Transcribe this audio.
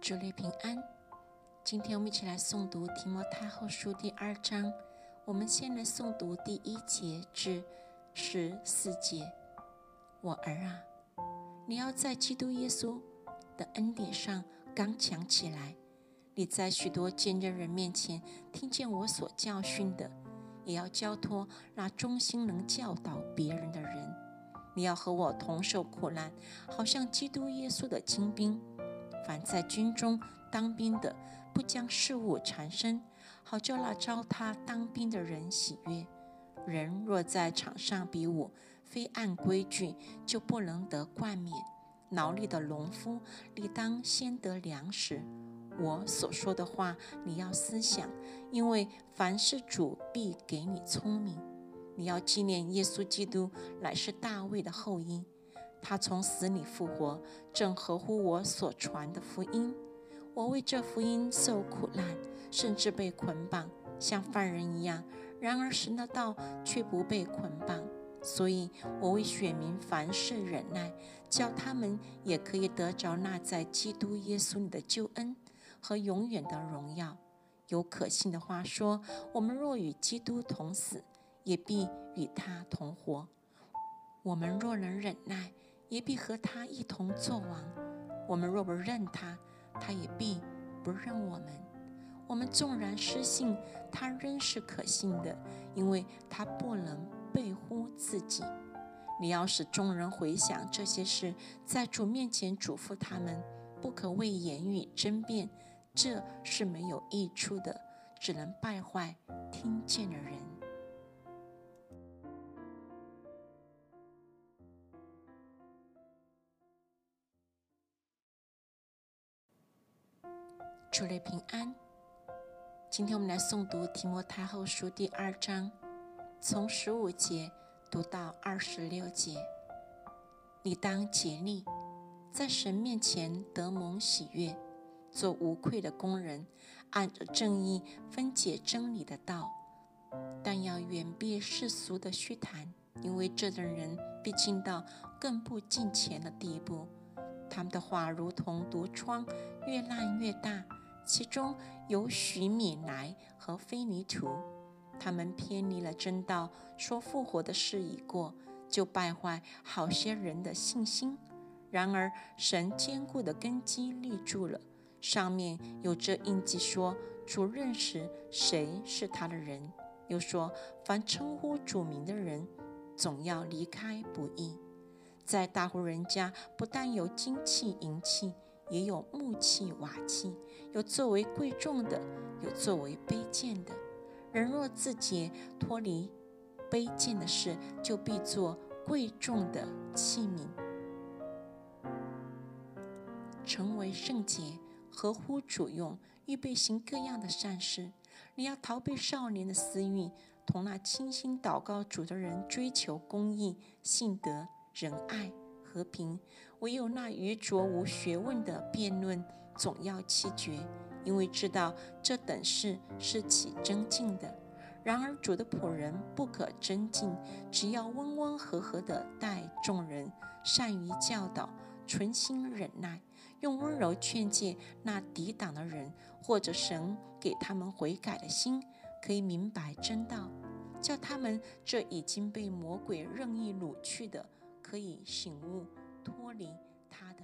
主内平安。今天我们一起来诵读提摩太后书第二章。我们先来诵读第一节至十四节。我儿啊，你要在基督耶稣的恩典上刚强起来。你在许多见证人面前听见我所教训的，也要交托那忠心能教导别人的人。你要和我同受苦难，好像基督耶稣的精兵。凡在军中当兵的，不将事物缠身，好叫那招他当兵的人喜悦。人若在场上比武，非按规矩，就不能得冠冕。劳力的农夫，理当先得粮食。我所说的话，你要思想，因为凡事主必给你聪明。你要纪念耶稣基督乃是大卫的后裔。他从死里复活，正合乎我所传的福音。我为这福音受苦难，甚至被捆绑，像犯人一样。然而神的道却不被捆绑，所以我为选民凡事忍耐，叫他们也可以得着那在基督耶稣里的救恩和永远的荣耀。有可信的话说：我们若与基督同死，也必与他同活；我们若能忍耐，也必和他一同作王。我们若不认他，他也必不认我们。我们纵然失信，他仍是可信的，因为他不能背乎自己。你要使众人回想这些事，在主面前嘱咐他们，不可为言语争辩，这是没有益处的，只能败坏听见的人。主内平安。今天我们来诵读提摩太后书第二章，从十五节读到二十六节。你当竭力，在神面前得蒙喜悦，做无愧的工人，按着正义分解真理的道。但要远避世俗的虚谈，因为这等人必进到更不近前的地步。他们的话如同毒疮，越烂越大。其中有许米莱和菲尼图，他们偏离了正道，说复活的事已过，就败坏好些人的信心。然而神坚固的根基立住了，上面有这印记，说主认识谁是他的人，又说凡称呼主名的人，总要离开不义。在大户人家，不但有金器银器。也有木器、瓦器，有作为贵重的，有作为卑贱的。人若自己脱离卑贱的事，就必做贵重的器皿，成为圣洁，合乎主用，预备行各样的善事。你要逃避少年的私欲，同那倾心祷告主的人追求公义、信德、仁爱。和平，唯有那愚拙无学问的辩论，总要弃绝，因为知道这等事是起争竞的。然而主的仆人不可争竞，只要温温和和地待众人，善于教导，存心忍耐，用温柔劝诫那抵挡的人，或者神给他们悔改的心，可以明白真道，叫他们这已经被魔鬼任意掳去的。可以醒悟，脱离他的。